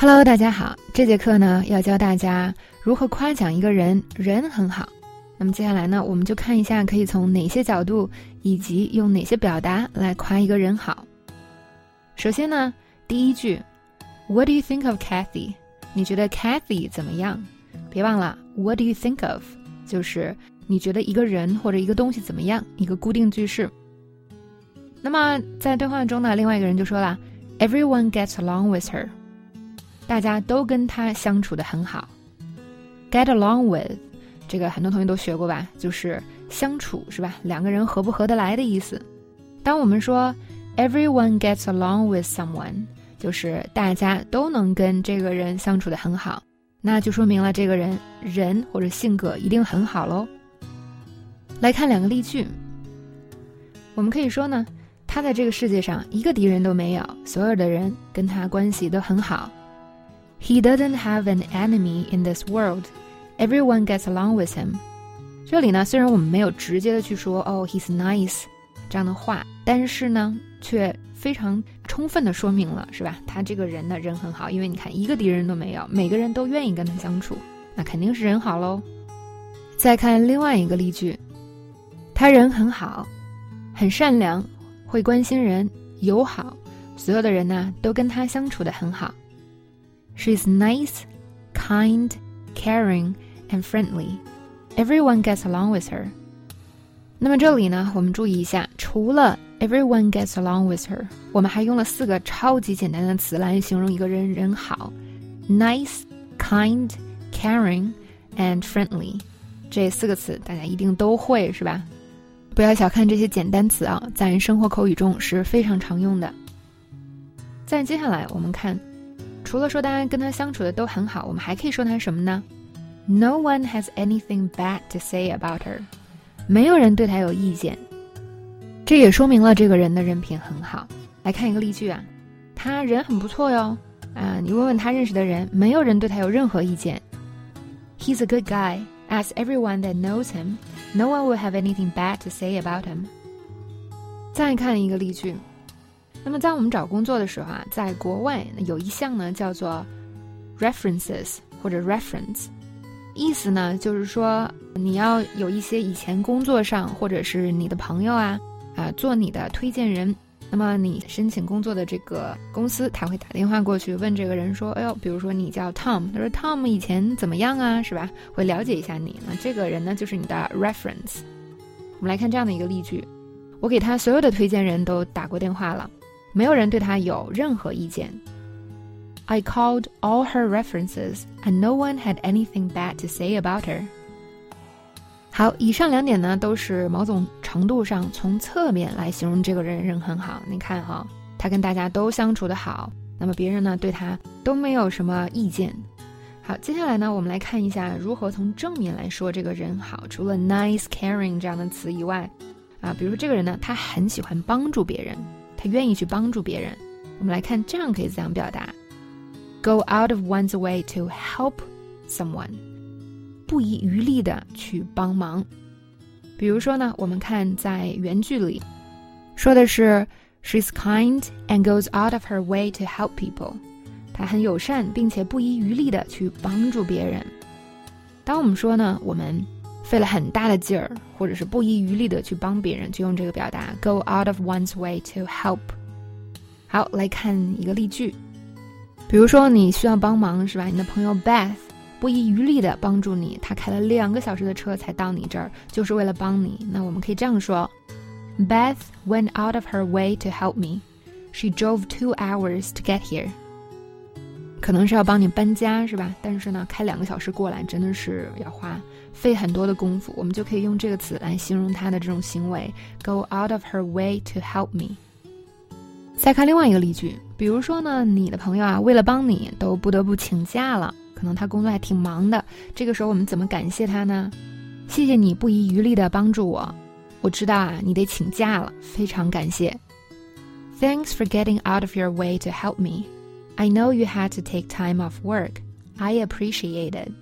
Hello，大家好，这节课呢要教大家如何夸奖一个人人很好。那么接下来呢，我们就看一下可以从哪些角度以及用哪些表达来夸一个人好。首先呢，第一句，What do you think of Kathy？你觉得 Kathy 怎么样？别忘了，What do you think of？就是你觉得一个人或者一个东西怎么样？一个固定句式。那么在对话中呢，另外一个人就说了，Everyone gets along with her。大家都跟他相处的很好。Get along with，这个很多同学都学过吧？就是相处是吧？两个人合不合得来的意思。当我们说 Everyone gets along with someone，就是大家都能跟这个人相处的很好，那就说明了这个人人或者性格一定很好喽。来看两个例句，我们可以说呢，他在这个世界上一个敌人都没有，所有的人跟他关系都很好。He doesn't have an enemy in this world. Everyone gets along with him. 这里呢，虽然我们没有直接的去说哦，he's nice 这样的话，但是呢，却非常充分的说明了，是吧？他这个人呢，人很好，因为你看，一个敌人都没有，每个人都愿意跟他相处，那肯定是人好喽。再看另外一个例句，他人很好，很善良，会关心人，友好，所有的人呢，都跟他相处的很好。She's nice, kind, caring, and friendly. Everyone gets along with her. 那么这里呢，我们注意一下，除了 everyone gets along with her，我们还用了四个超级简单的词来形容一个人人好：nice, kind, caring, and friendly。这四个词大家一定都会是吧？不要小看这些简单词啊，在生活口语中是非常常用的。再接下来我们看。 除了说大家跟他相处的都很好，我们还可以说他什么呢？No one has anything bad to say about her，没有人对他有意见。这也说明了这个人的人品很好。来看一个例句啊，他人很不错哟。啊，你问问他认识的人，没有人对他有任何意见。He's a good guy. As everyone that knows him, no one will have anything bad to say about him. 再看一个例句。那么在我们找工作的时候啊，在国外有一项呢叫做 references 或者 reference，意思呢就是说你要有一些以前工作上或者是你的朋友啊啊做你的推荐人，那么你申请工作的这个公司他会打电话过去问这个人说，哎呦，比如说你叫 Tom，他说 Tom 以前怎么样啊，是吧？会了解一下你，那这个人呢就是你的 reference。我们来看这样的一个例句，我给他所有的推荐人都打过电话了。没有人对她有任何意见。I called all her references, and no one had anything bad to say about her. 好，以上两点呢，都是某种程度上从侧面来形容这个人人很好。你看哈，他跟大家都相处的好，那么别人呢对他都没有什么意见。好，接下来呢，我们来看一下如何从正面来说这个人好。除了 nice、caring 这样的词以外，啊，比如说这个人呢，他很喜欢帮助别人。他愿意去帮助别人。我们来看，这样可以怎样表达？Go out of one's way to help someone，不遗余力的去帮忙。比如说呢，我们看在原句里说的是 She's kind and goes out of her way to help people。她很友善，并且不遗余力的去帮助别人。当我们说呢，我们费了很大的劲儿，或者是不遗余力的去帮别人，就用这个表达 go out of one's way to help。好，来看一个例句，比如说你需要帮忙是吧？你的朋友 Beth 不遗余力的帮助你，他开了两个小时的车才到你这儿，就是为了帮你。那我们可以这样说：Beth went out of her way to help me. She drove two hours to get here. 可能是要帮你搬家是吧？但是呢，开两个小时过来真的是要花费很多的功夫。我们就可以用这个词来形容他的这种行为：go out of her way to help me。再看另外一个例句，比如说呢，你的朋友啊，为了帮你都不得不请假了，可能他工作还挺忙的。这个时候我们怎么感谢他呢？谢谢你不遗余力的帮助我。我知道啊，你得请假了，非常感谢。Thanks for getting out of your way to help me. I know you had to take time off work. I appreciate it.